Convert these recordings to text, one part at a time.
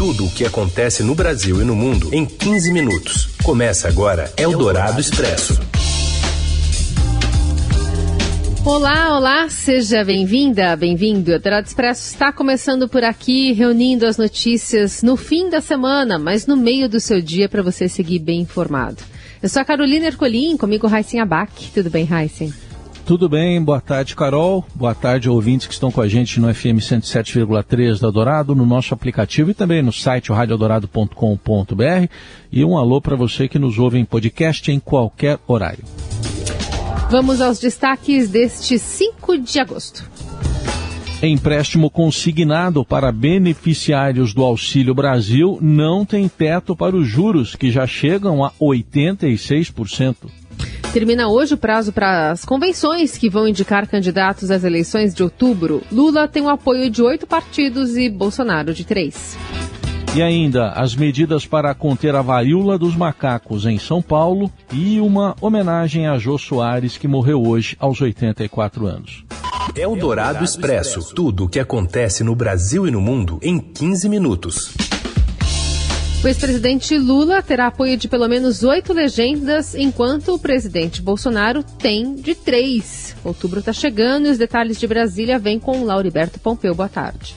Tudo o que acontece no Brasil e no mundo em 15 minutos. Começa agora Eldorado Expresso. Olá, olá, seja bem-vinda, bem-vindo. Eldorado Expresso está começando por aqui, reunindo as notícias no fim da semana, mas no meio do seu dia para você seguir bem informado. Eu sou a Carolina Ercolim, comigo Raíssen Abac. Tudo bem, Raíssen? Tudo bem, boa tarde, Carol. Boa tarde, ouvintes que estão com a gente no FM 107,3 da Dourado, no nosso aplicativo e também no site radiodourado.com.br. E um alô para você que nos ouve em podcast em qualquer horário. Vamos aos destaques deste 5 de agosto. Empréstimo consignado para beneficiários do Auxílio Brasil não tem teto para os juros, que já chegam a 86%. Termina hoje o prazo para as convenções que vão indicar candidatos às eleições de outubro. Lula tem o apoio de oito partidos e Bolsonaro de três. E ainda as medidas para conter a varíola dos macacos em São Paulo e uma homenagem a Jô Soares, que morreu hoje aos 84 anos. É o Dourado Expresso. Tudo o que acontece no Brasil e no mundo em 15 minutos. O ex-presidente Lula terá apoio de pelo menos oito legendas, enquanto o presidente Bolsonaro tem de três. Outubro está chegando e os detalhes de Brasília vêm com Lauriberto Pompeu. Boa tarde.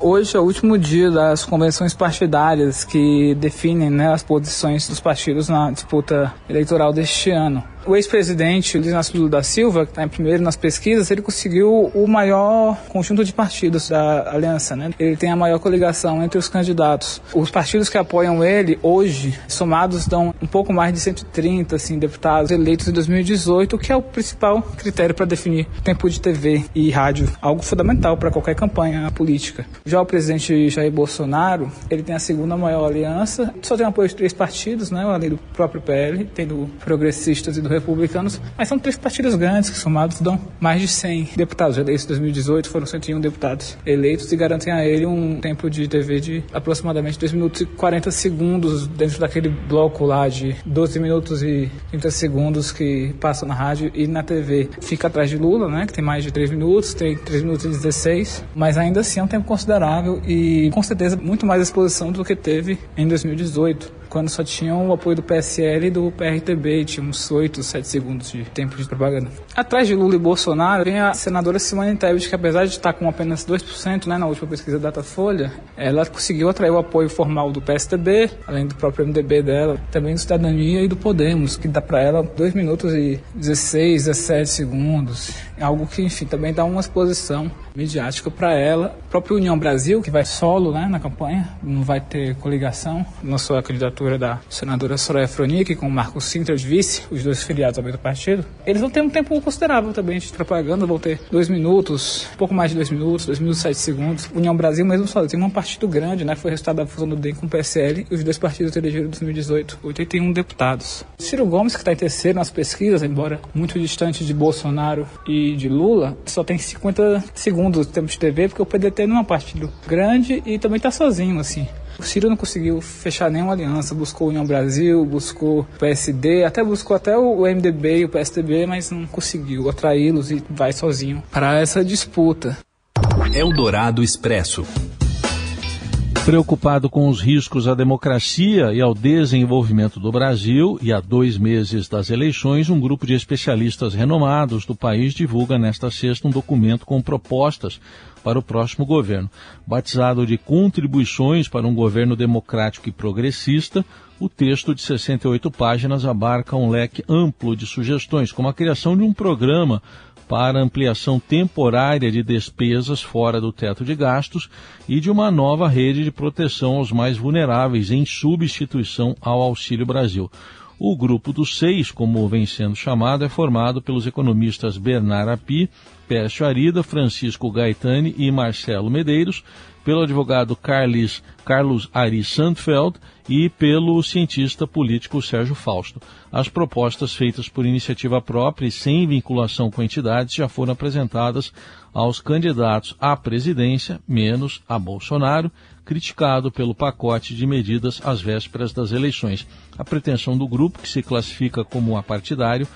Hoje é o último dia das convenções partidárias que definem né, as posições dos partidos na disputa eleitoral deste ano. O ex-presidente Luiz Inácio Lula da Silva, que está em primeiro nas pesquisas, ele conseguiu o maior conjunto de partidos da aliança. Né? Ele tem a maior coligação entre os candidatos. Os partidos que apoiam ele, hoje, somados, dão um pouco mais de 130 assim, deputados eleitos em 2018, que é o principal critério para definir tempo de TV e rádio, algo fundamental para qualquer campanha política. Já o presidente Jair Bolsonaro, ele tem a segunda maior aliança, só tem apoio de três partidos, né? além do próprio PL, tem do Progressistas e do republicanos, mas são três partidos grandes que somados dão mais de 100 deputados. Eleitos em 2018 foram 101 deputados eleitos e garantem a ele um tempo de TV de aproximadamente 2 minutos e 40 segundos dentro daquele bloco lá de 12 minutos e 30 segundos que passa na rádio e na TV. Fica atrás de Lula, né, que tem mais de 3 minutos, tem 3 minutos e 16, mas ainda assim é um tempo considerável e com certeza muito mais exposição do que teve em 2018 quando só tinham o apoio do PSL e do PRTB, tinha uns 8, 7 segundos de tempo de propaganda. Atrás de Lula e Bolsonaro vem a senadora Simone Tebet, que apesar de estar com apenas 2% né, na última pesquisa Datafolha, ela conseguiu atrair o apoio formal do PSDB, além do próprio MDB dela, também do Cidadania e do Podemos, que dá para ela 2 minutos e 16, 17 segundos. É algo que, enfim, também dá uma exposição midiática para ela. A própria União Brasil, que vai solo né, na campanha, não vai ter coligação, lançou a candidatura da senadora Soraya Fronic com o Marco Sintra de vice, os dois filiados ao mesmo partido. Eles vão ter um tempo considerável também de propaganda, vão ter dois minutos, pouco mais de dois minutos, dois minutos e sete segundos. União Brasil, mesmo só tem um partido grande, né? Foi resultado da fusão do DEM com o PSL e os dois partidos elegeram em 2018 81 deputados. Ciro Gomes, que está em terceiro nas pesquisas, embora muito distante de Bolsonaro e de Lula, só tem 50 segundos do tempo de TV, porque o PDT não é um partido grande e também está sozinho, assim. O Ciro não conseguiu fechar nenhuma aliança, buscou União Brasil, buscou o PSD, até buscou até o MDB e o PSDB, mas não conseguiu atraí-los e vai sozinho para essa disputa. Eldorado Expresso. Preocupado com os riscos à democracia e ao desenvolvimento do Brasil, e há dois meses das eleições, um grupo de especialistas renomados do país divulga nesta sexta um documento com propostas para o próximo governo. Batizado de Contribuições para um Governo Democrático e Progressista, o texto de 68 páginas abarca um leque amplo de sugestões, como a criação de um programa para ampliação temporária de despesas fora do teto de gastos e de uma nova rede de proteção aos mais vulneráveis, em substituição ao Auxílio Brasil. O grupo dos seis, como vem sendo chamado, é formado pelos economistas Bernard Api, Pércio Arida, Francisco Gaetani e Marcelo Medeiros, pelo advogado Carlos, Carlos Ari Sandfeld e pelo cientista político Sérgio Fausto. As propostas feitas por iniciativa própria e sem vinculação com entidades já foram apresentadas aos candidatos à presidência, menos a Bolsonaro, criticado pelo pacote de medidas às vésperas das eleições. A pretensão do grupo, que se classifica como apartidário,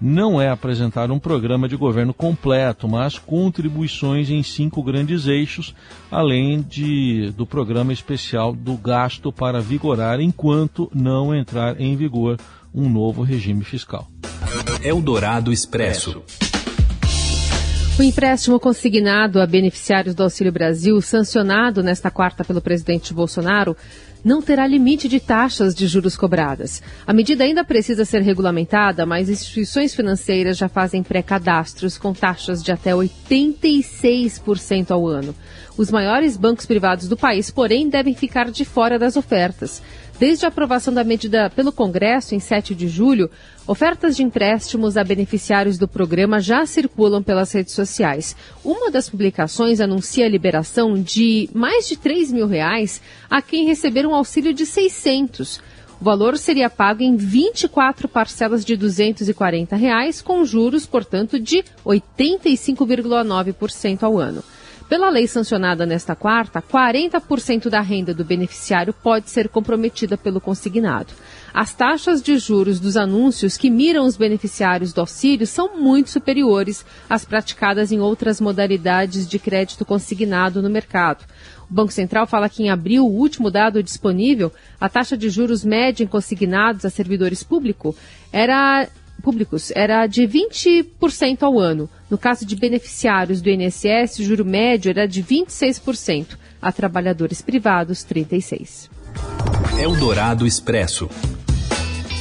não é apresentar um programa de governo completo, mas contribuições em cinco grandes eixos, além de, do programa especial do gasto para vigorar enquanto não entrar em vigor um novo regime fiscal. Eldorado Expresso. O empréstimo consignado a beneficiários do Auxílio Brasil, sancionado nesta quarta pelo presidente Bolsonaro, não terá limite de taxas de juros cobradas. A medida ainda precisa ser regulamentada, mas instituições financeiras já fazem pré-cadastros com taxas de até 86% ao ano. Os maiores bancos privados do país, porém, devem ficar de fora das ofertas. Desde a aprovação da medida pelo Congresso em 7 de julho, ofertas de empréstimos a beneficiários do programa já circulam pelas redes sociais. Uma das publicações anuncia a liberação de mais de 3 mil reais a quem receber um auxílio de 600. O valor seria pago em 24 parcelas de 240 reais, com juros, portanto, de 85,9% ao ano. Pela lei sancionada nesta quarta, 40% da renda do beneficiário pode ser comprometida pelo consignado. As taxas de juros dos anúncios que miram os beneficiários do auxílio são muito superiores às praticadas em outras modalidades de crédito consignado no mercado. O Banco Central fala que em abril, o último dado disponível, a taxa de juros média em consignados a servidores público era públicos era de 20% ao ano. No caso de beneficiários do INSS, o juro médio era de 26%. A trabalhadores privados, 36%. Eldorado Expresso.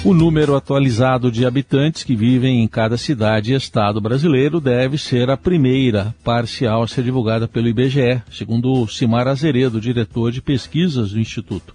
O número atualizado de habitantes que vivem em cada cidade e estado brasileiro deve ser a primeira parcial a ser divulgada pelo IBGE, segundo Simar Azeredo, diretor de pesquisas do Instituto.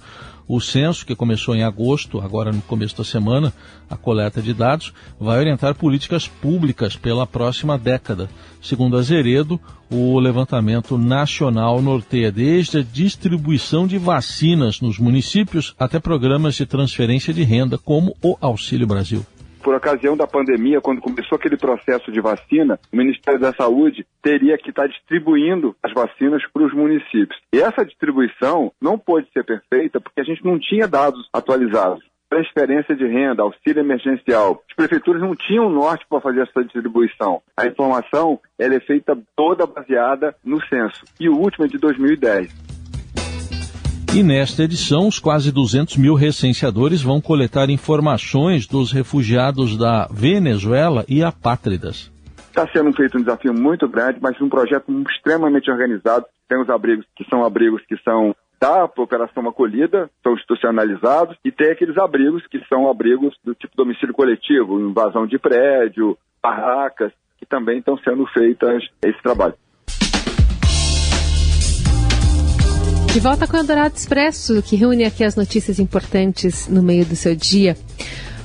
O censo, que começou em agosto, agora no começo da semana, a coleta de dados, vai orientar políticas públicas pela próxima década. Segundo Azeredo, o levantamento nacional norteia desde a distribuição de vacinas nos municípios até programas de transferência de renda, como o Auxílio Brasil por ocasião da pandemia, quando começou aquele processo de vacina, o Ministério da Saúde teria que estar distribuindo as vacinas para os municípios. E essa distribuição não pôde ser perfeita porque a gente não tinha dados atualizados transferência de renda, auxílio emergencial. As prefeituras não tinham norte para fazer essa distribuição. A informação é feita toda baseada no censo. E o último é de 2010. E nesta edição, os quase 200 mil recenseadores vão coletar informações dos refugiados da Venezuela e apátridas. Está sendo feito um desafio muito grande, mas um projeto extremamente organizado. Tem os abrigos que são abrigos que são da operação acolhida, são institucionalizados, e tem aqueles abrigos que são abrigos do tipo domicílio coletivo, invasão de prédio, barracas, que também estão sendo feitas esse trabalho. De volta com o Eldorado Expresso, que reúne aqui as notícias importantes no meio do seu dia.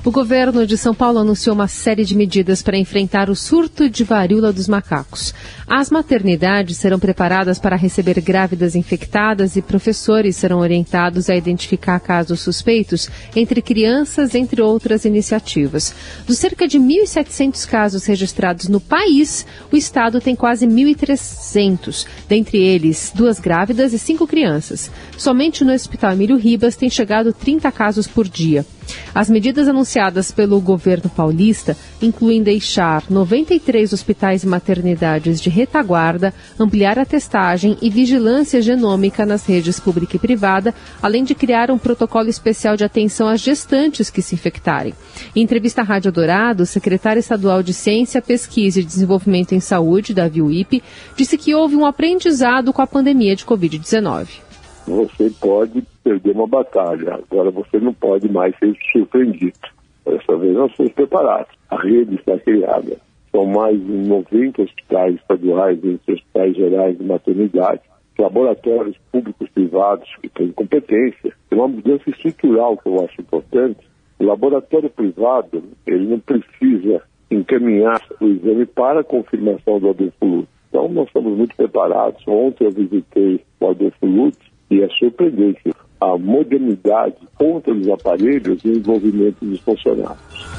O governo de São Paulo anunciou uma série de medidas para enfrentar o surto de varíola dos macacos. As maternidades serão preparadas para receber grávidas infectadas e professores serão orientados a identificar casos suspeitos entre crianças, entre outras iniciativas. Dos cerca de 1.700 casos registrados no país, o estado tem quase 1.300, dentre eles duas grávidas e cinco crianças. Somente no Hospital Emílio Ribas tem chegado 30 casos por dia. As medidas anunciadas pelo governo paulista incluem deixar 93 hospitais e maternidades de retaguarda, ampliar a testagem e vigilância genômica nas redes pública e privada, além de criar um protocolo especial de atenção às gestantes que se infectarem. Em entrevista à Rádio Dourado, o secretário estadual de Ciência, Pesquisa e Desenvolvimento em Saúde, Davi UIP, disse que houve um aprendizado com a pandemia de Covid-19. Você pode perder uma batalha, agora você não pode mais ser surpreendido. Dessa vez nós estamos preparados. A rede está criada. São mais de 90 hospitais estaduais, entre hospitais gerais e maternidade, laboratórios públicos privados que têm competência. Tem uma mudança estrutural que eu acho importante. O laboratório privado, ele não precisa encaminhar o exame para a confirmação do adefluto. Então, nós estamos muito preparados. Ontem eu visitei o adefluto e é surpreendente a modernidade contra os aparelhos e o envolvimento dos funcionários.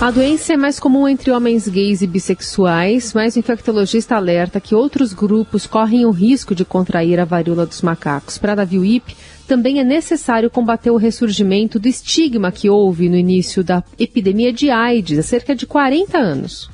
A doença é mais comum entre homens gays e bissexuais, mas o infectologista alerta que outros grupos correm o risco de contrair a varíola dos macacos. Para Davi Wip, também é necessário combater o ressurgimento do estigma que houve no início da epidemia de AIDS, há cerca de 40 anos.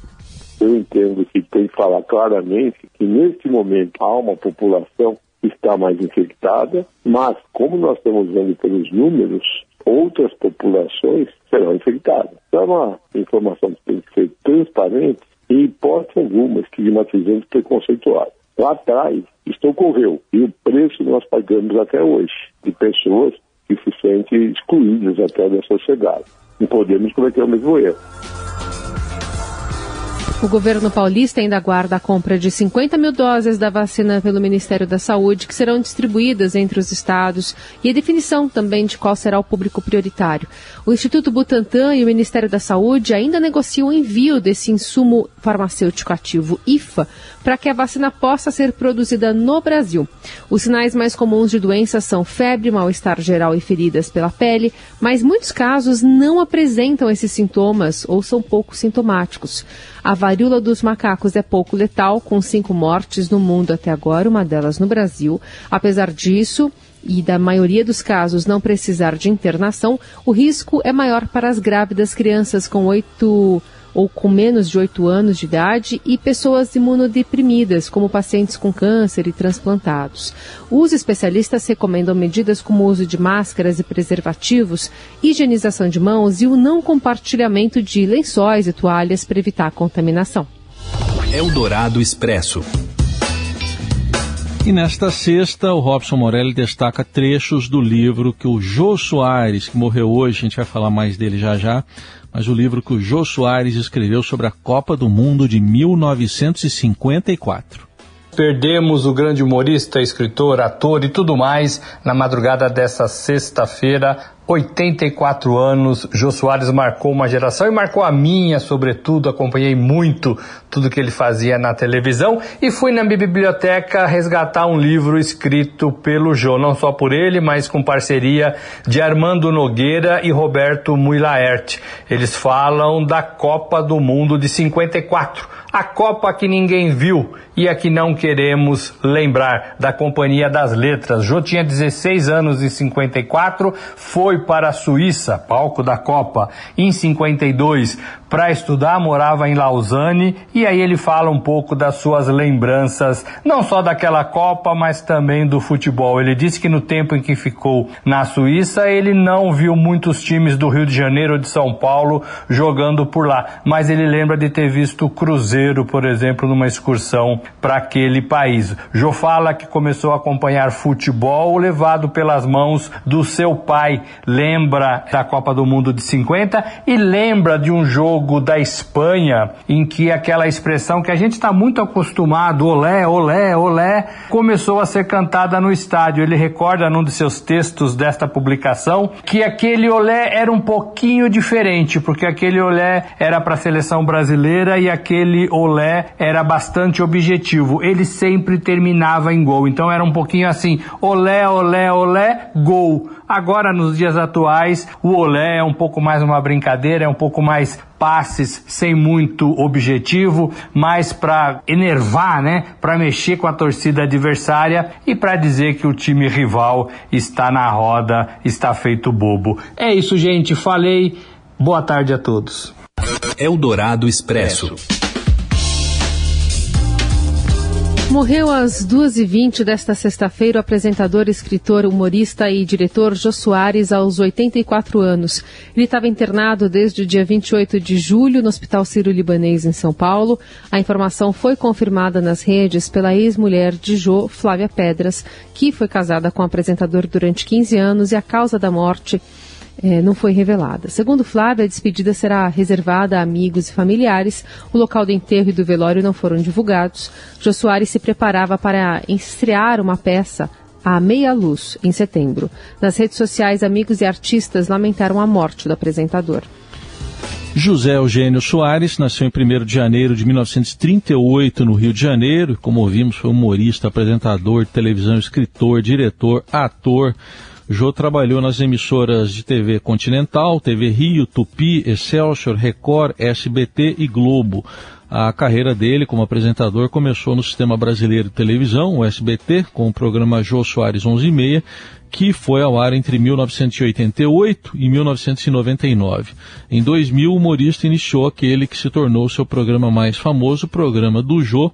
Eu entendo que tem que falar claramente que neste momento há uma população que está mais infectada, mas como nós estamos vendo pelos números, outras populações serão infectadas. Então é uma informação que tem que ser transparente e, hipótese alguma, estigmatizante e preconceituada. Lá atrás, isto ocorreu e o preço nós pagamos até hoje de pessoas que se sentem excluídas até da sociedade. Não podemos cometer o mesmo erro. O governo paulista ainda aguarda a compra de 50 mil doses da vacina pelo Ministério da Saúde, que serão distribuídas entre os estados, e a definição também de qual será o público prioritário. O Instituto Butantan e o Ministério da Saúde ainda negociam o envio desse insumo farmacêutico ativo, IFA, para que a vacina possa ser produzida no Brasil. Os sinais mais comuns de doenças são febre, mal-estar geral e feridas pela pele, mas muitos casos não apresentam esses sintomas ou são pouco sintomáticos. A varíola dos macacos é pouco letal, com cinco mortes no mundo até agora, uma delas no Brasil. Apesar disso, e da maioria dos casos não precisar de internação, o risco é maior para as grávidas, crianças com oito ou com menos de 8 anos de idade e pessoas imunodeprimidas, como pacientes com câncer e transplantados. Os especialistas recomendam medidas como o uso de máscaras e preservativos, higienização de mãos e o não compartilhamento de lençóis e toalhas para evitar a contaminação. Eldorado Expresso. E nesta sexta, o Robson Morelli destaca trechos do livro que o Jô Soares, que morreu hoje, a gente vai falar mais dele já já, mas o livro que o Jô Soares escreveu sobre a Copa do Mundo de 1954. Perdemos o grande humorista, escritor, ator e tudo mais na madrugada dessa sexta-feira 84 anos, Jô Soares marcou uma geração e marcou a minha, sobretudo. Acompanhei muito tudo que ele fazia na televisão e fui na biblioteca resgatar um livro escrito pelo Jô, não só por ele, mas com parceria de Armando Nogueira e Roberto Muilaert. Eles falam da Copa do Mundo de 54, a Copa que ninguém viu e a que não queremos lembrar, da Companhia das Letras. Jô tinha 16 anos em 54, foi foi para a Suíça, palco da Copa, em 52, para estudar, morava em Lausanne, e aí ele fala um pouco das suas lembranças, não só daquela Copa, mas também do futebol. Ele disse que no tempo em que ficou na Suíça, ele não viu muitos times do Rio de Janeiro ou de São Paulo jogando por lá, mas ele lembra de ter visto o Cruzeiro, por exemplo, numa excursão para aquele país. Jô fala que começou a acompanhar futebol levado pelas mãos do seu pai, lembra da Copa do Mundo de 50 e lembra de um jogo da Espanha em que aquela expressão que a gente está muito acostumado, olé, olé, olé, começou a ser cantada no estádio. Ele recorda num de seus textos desta publicação que aquele olé era um pouquinho diferente, porque aquele olé era para a seleção brasileira e aquele olé era bastante objetivo. Ele sempre terminava em gol. Então era um pouquinho assim, olé, olé, olé, gol. Agora, nos dias atuais, o olé é um pouco mais uma brincadeira, é um pouco mais passes sem muito objetivo, mais para enervar, né? Para mexer com a torcida adversária e para dizer que o time rival está na roda, está feito bobo. É isso, gente. Falei. Boa tarde a todos. Eldorado Expresso. Morreu às 2h20 desta sexta-feira o apresentador, escritor, humorista e diretor Jô Soares, aos 84 anos. Ele estava internado desde o dia 28 de julho no Hospital Sírio-Libanês, em São Paulo. A informação foi confirmada nas redes pela ex-mulher de Jô, Flávia Pedras, que foi casada com o apresentador durante 15 anos e a causa da morte é, não foi revelada. Segundo Flávia, a despedida será reservada a amigos e familiares. O local do enterro e do velório não foram divulgados. Jô Soares se preparava para estrear uma peça à meia luz em setembro. Nas redes sociais, amigos e artistas lamentaram a morte do apresentador. José Eugênio Soares nasceu em 1 de janeiro de 1938 no Rio de Janeiro. Como ouvimos, foi humorista, apresentador televisão, escritor, diretor, ator Jô trabalhou nas emissoras de TV Continental, TV Rio, Tupi, Excelsior, Record, SBT e Globo. A carreira dele como apresentador começou no Sistema Brasileiro de Televisão, o SBT, com o programa Jô Soares 11:30, que foi ao ar entre 1988 e 1999. Em 2000, o humorista iniciou aquele que se tornou seu programa mais famoso, o programa do Jô,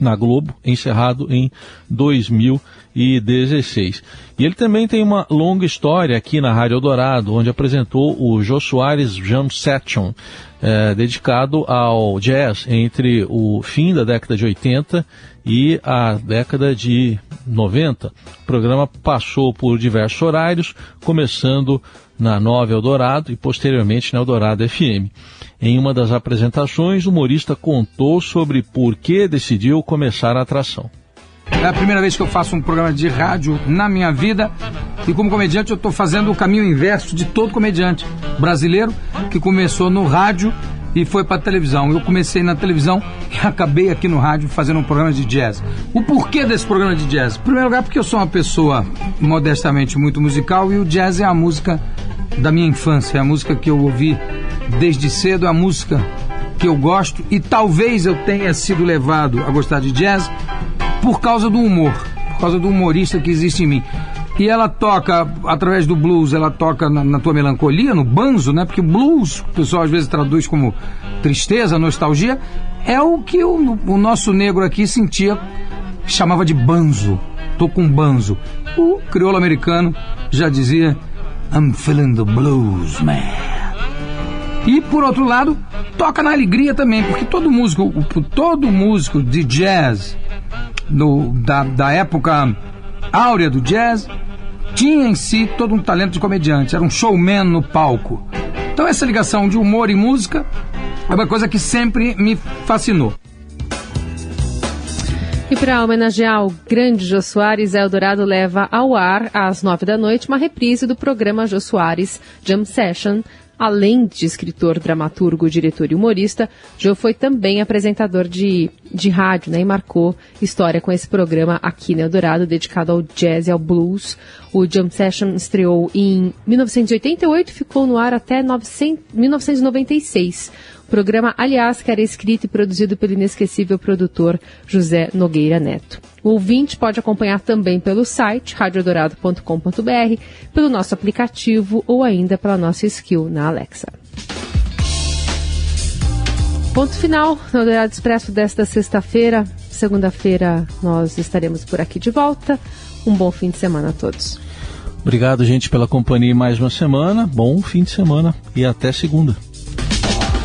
na Globo, encerrado em 2016. E ele também tem uma longa história aqui na Rádio Eldorado, onde apresentou o Jô Soares Jam Session, é, dedicado ao jazz entre o fim da década de 80 e a década de 90. O programa passou por diversos horários, começando na Nova Eldorado e posteriormente na Eldorado FM. Em uma das apresentações, o humorista contou sobre por que decidiu começar a atração. É a primeira vez que eu faço um programa de rádio na minha vida e como comediante eu estou fazendo o caminho inverso de todo comediante brasileiro que começou no rádio e foi para televisão. Eu comecei na televisão e acabei aqui no rádio fazendo um programa de jazz. O porquê desse programa de jazz? Em primeiro lugar, porque eu sou uma pessoa modestamente muito musical e o jazz é a música da minha infância, é a música que eu ouvi desde cedo, a música que eu gosto e talvez eu tenha sido levado a gostar de jazz por causa do humor, por causa do humorista que existe em mim. E ela toca, através do blues, ela toca na, na, tua melancolia, no banzo, né? Porque blues, o pessoal às vezes traduz como tristeza, nostalgia, é o que o, o nosso negro aqui sentia, chamava de banzo. Tô com banzo. O crioulo americano já dizia, I'm feeling the blues, man. E por outro lado, toca na alegria também, porque todo músico, todo músico de jazz no, da, da época áurea do jazz tinha em si todo um talento de comediante, era um showman no palco. Então essa ligação de humor e música é uma coisa que sempre me fascinou. E para homenagear o grande Jô Soares, Eldorado leva ao ar, às nove da noite, uma reprise do programa Jô Soares Jam Session, Além de escritor, dramaturgo, diretor e humorista, Joe foi também apresentador de, de rádio, né? E marcou história com esse programa aqui no Eldorado, dedicado ao jazz e ao blues. O Jump Session estreou em 1988 e ficou no ar até 900, 1996. Programa, aliás, que era escrito e produzido pelo inesquecível produtor José Nogueira Neto. O ouvinte pode acompanhar também pelo site radiodorado.com.br, pelo nosso aplicativo ou ainda pela nossa skill na Alexa. Ponto final no Dourado Expresso desta sexta-feira. Segunda-feira nós estaremos por aqui de volta. Um bom fim de semana a todos. Obrigado, gente, pela companhia mais uma semana. Bom fim de semana e até segunda.